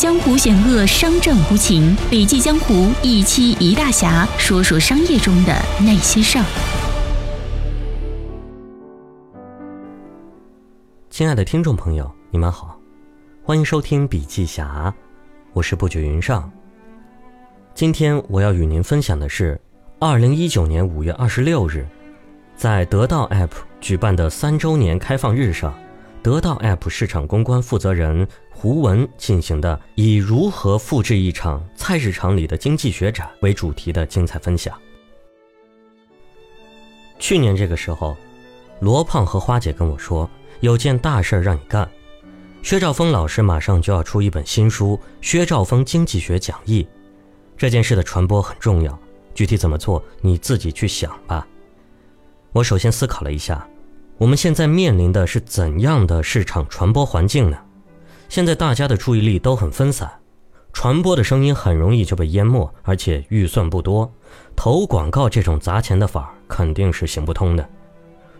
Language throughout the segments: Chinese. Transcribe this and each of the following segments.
江湖险恶，商战无情。笔记江湖一期一大侠，说说商业中的那些事儿。亲爱的听众朋友，你们好，欢迎收听笔记侠，我是不觉云上。今天我要与您分享的是，二零一九年五月二十六日，在得到 App 举办的三周年开放日上，得到 App 市场公关负责人胡文进行的以如何复制一场菜市场里的经济学展为主题的精彩分享。去年这个时候，罗胖和花姐跟我说。有件大事让你干，薛兆丰老师马上就要出一本新书《薛兆丰经济学讲义》，这件事的传播很重要，具体怎么做你自己去想吧。我首先思考了一下，我们现在面临的是怎样的市场传播环境呢？现在大家的注意力都很分散，传播的声音很容易就被淹没，而且预算不多，投广告这种砸钱的法肯定是行不通的。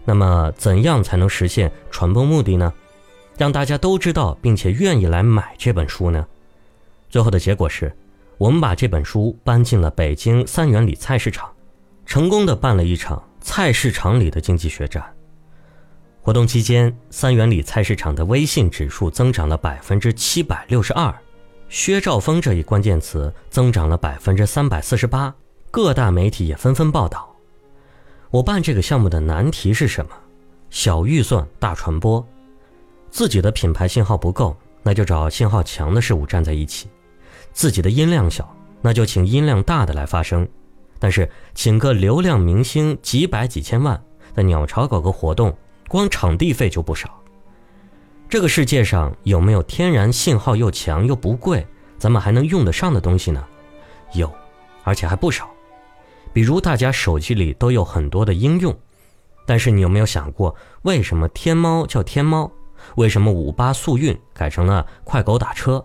那么，怎样才能实现传播目的呢？让大家都知道并且愿意来买这本书呢？最后的结果是，我们把这本书搬进了北京三元里菜市场，成功的办了一场菜市场里的经济学展。活动期间，三元里菜市场的微信指数增长了百分之七百六十二，薛兆丰这一关键词增长了百分之三百四十八，各大媒体也纷纷报道。我办这个项目的难题是什么？小预算大传播，自己的品牌信号不够，那就找信号强的事物站在一起；自己的音量小，那就请音量大的来发声。但是请个流量明星几百几千万，在鸟巢搞个活动，光场地费就不少。这个世界上有没有天然信号又强又不贵，咱们还能用得上的东西呢？有，而且还不少。比如大家手机里都有很多的应用，但是你有没有想过，为什么天猫叫天猫？为什么五八速运改成了快狗打车？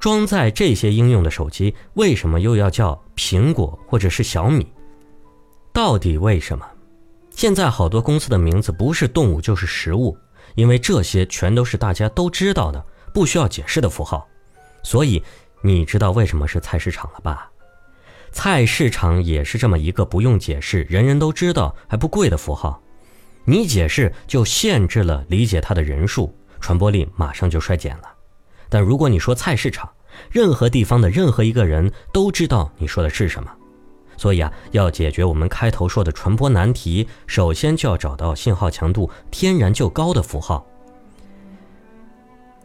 装载这些应用的手机为什么又要叫苹果或者是小米？到底为什么？现在好多公司的名字不是动物就是食物，因为这些全都是大家都知道的、不需要解释的符号。所以你知道为什么是菜市场了吧？菜市场也是这么一个不用解释、人人都知道还不贵的符号，你解释就限制了理解它的人数，传播力马上就衰减了。但如果你说菜市场，任何地方的任何一个人都知道你说的是什么。所以啊，要解决我们开头说的传播难题，首先就要找到信号强度天然就高的符号，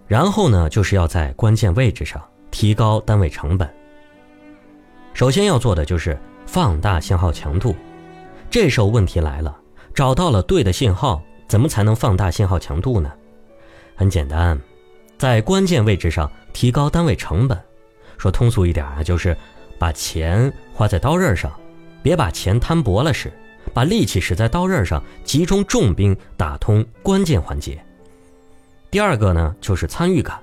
然后呢，就是要在关键位置上提高单位成本。首先要做的就是放大信号强度，这时候问题来了，找到了对的信号，怎么才能放大信号强度呢？很简单，在关键位置上提高单位成本。说通俗一点啊，就是把钱花在刀刃上，别把钱摊薄了使，把力气使在刀刃上，集中重兵打通关键环节。第二个呢，就是参与感。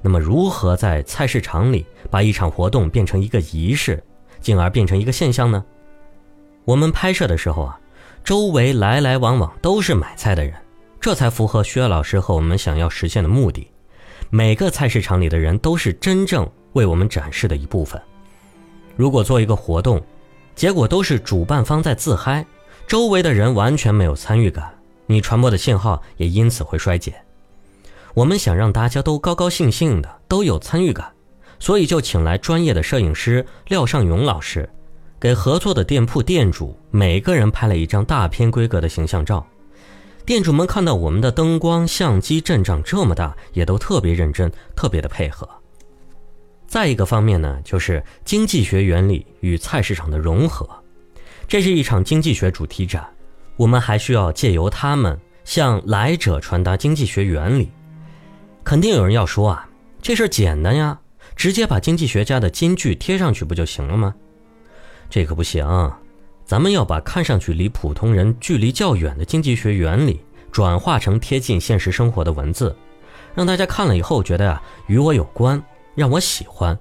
那么，如何在菜市场里把一场活动变成一个仪式，进而变成一个现象呢？我们拍摄的时候啊，周围来来往往都是买菜的人，这才符合薛老师和我们想要实现的目的。每个菜市场里的人都是真正为我们展示的一部分。如果做一个活动，结果都是主办方在自嗨，周围的人完全没有参与感，你传播的信号也因此会衰减。我们想让大家都高高兴兴的，都有参与感，所以就请来专业的摄影师廖尚勇老师，给合作的店铺店主每个人拍了一张大片规格的形象照。店主们看到我们的灯光、相机阵仗这么大，也都特别认真，特别的配合。再一个方面呢，就是经济学原理与菜市场的融合，这是一场经济学主题展，我们还需要借由他们向来者传达经济学原理。肯定有人要说啊，这事儿简单呀，直接把经济学家的金句贴上去不就行了吗？这可不行，咱们要把看上去离普通人距离较远的经济学原理转化成贴近现实生活的文字，让大家看了以后觉得呀与我有关，让我喜欢。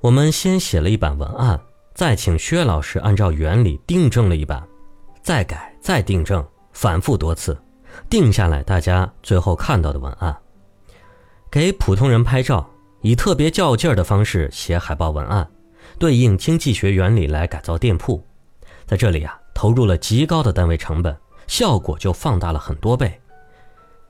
我们先写了一版文案，再请薛老师按照原理订正了一版，再改再订正，反复多次，定下来大家最后看到的文案。给普通人拍照，以特别较劲儿的方式写海报文案，对应经济学原理来改造店铺，在这里啊，投入了极高的单位成本，效果就放大了很多倍。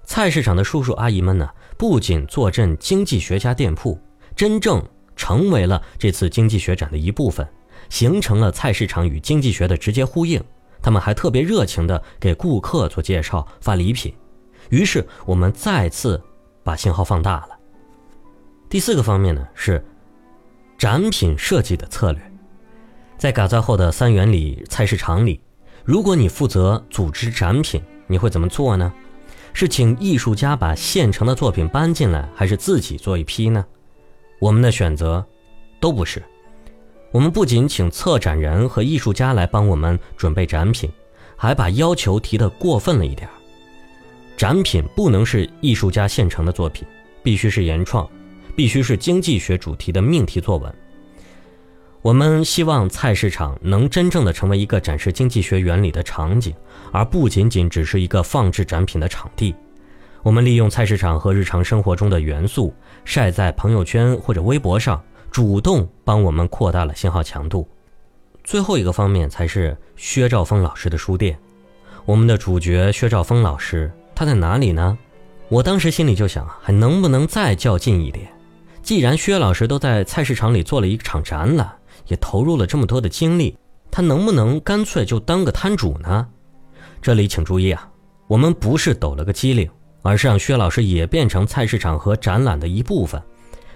菜市场的叔叔阿姨们呢，不仅坐镇经济学家店铺，真正成为了这次经济学展的一部分，形成了菜市场与经济学的直接呼应。他们还特别热情地给顾客做介绍、发礼品，于是我们再次把信号放大了。第四个方面呢是展品设计的策略，在改造后的三元里菜市场里，如果你负责组织展品，你会怎么做呢？是请艺术家把现成的作品搬进来，还是自己做一批呢？我们的选择都不是。我们不仅请策展人和艺术家来帮我们准备展品，还把要求提得过分了一点展品不能是艺术家现成的作品，必须是原创，必须是经济学主题的命题作文。我们希望菜市场能真正的成为一个展示经济学原理的场景，而不仅仅只是一个放置展品的场地。我们利用菜市场和日常生活中的元素，晒在朋友圈或者微博上。主动帮我们扩大了信号强度。最后一个方面才是薛兆丰老师的书店。我们的主角薛兆丰老师他在哪里呢？我当时心里就想，还能不能再较劲一点？既然薛老师都在菜市场里做了一场展览，也投入了这么多的精力，他能不能干脆就当个摊主呢？这里请注意啊，我们不是抖了个机灵，而是让薛老师也变成菜市场和展览的一部分。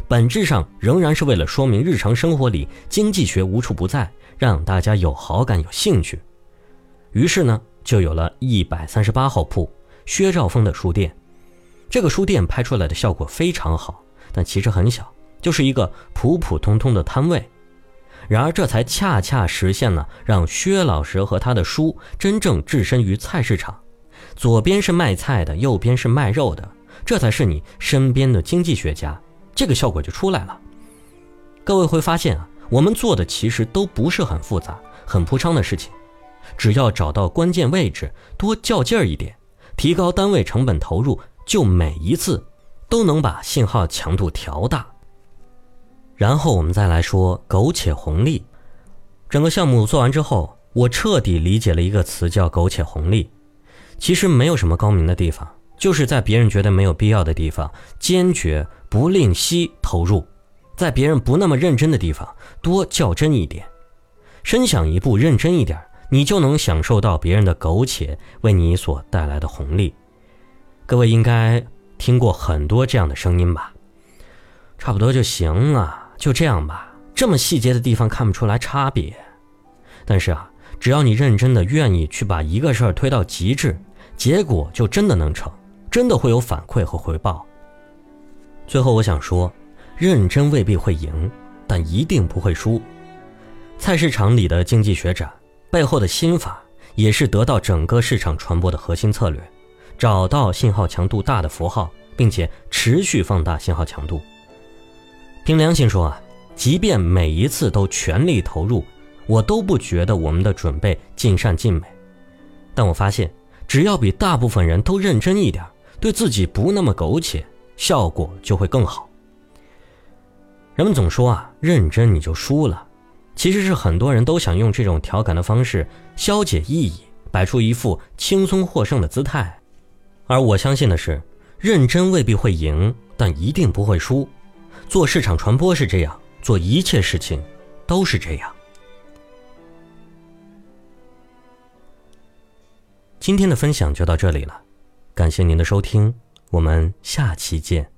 本质上仍然是为了说明日常生活里经济学无处不在，让大家有好感、有兴趣。于是呢，就有了一百三十八号铺薛兆丰的书店。这个书店拍出来的效果非常好，但其实很小，就是一个普普通通的摊位。然而，这才恰恰实现了让薛老师和他的书真正置身于菜市场。左边是卖菜的，右边是卖肉的，这才是你身边的经济学家。这个效果就出来了。各位会发现啊，我们做的其实都不是很复杂、很铺张的事情，只要找到关键位置，多较劲儿一点，提高单位成本投入，就每一次都能把信号强度调大。然后我们再来说苟且红利。整个项目做完之后，我彻底理解了一个词，叫苟且红利。其实没有什么高明的地方，就是在别人觉得没有必要的地方，坚决。不吝惜投入，在别人不那么认真的地方多较真一点，深想一步，认真一点，你就能享受到别人的苟且为你所带来的红利。各位应该听过很多这样的声音吧？差不多就行啊，就这样吧，这么细节的地方看不出来差别。但是啊，只要你认真的愿意去把一个事儿推到极致，结果就真的能成，真的会有反馈和回报。最后，我想说，认真未必会赢，但一定不会输。菜市场里的经济学展背后的心法，也是得到整个市场传播的核心策略：找到信号强度大的符号，并且持续放大信号强度。凭良心说啊，即便每一次都全力投入，我都不觉得我们的准备尽善尽美。但我发现，只要比大部分人都认真一点，对自己不那么苟且。效果就会更好。人们总说啊，认真你就输了，其实是很多人都想用这种调侃的方式消解意义，摆出一副轻松获胜的姿态。而我相信的是，认真未必会赢，但一定不会输。做市场传播是这样，做一切事情都是这样。今天的分享就到这里了，感谢您的收听。我们下期见。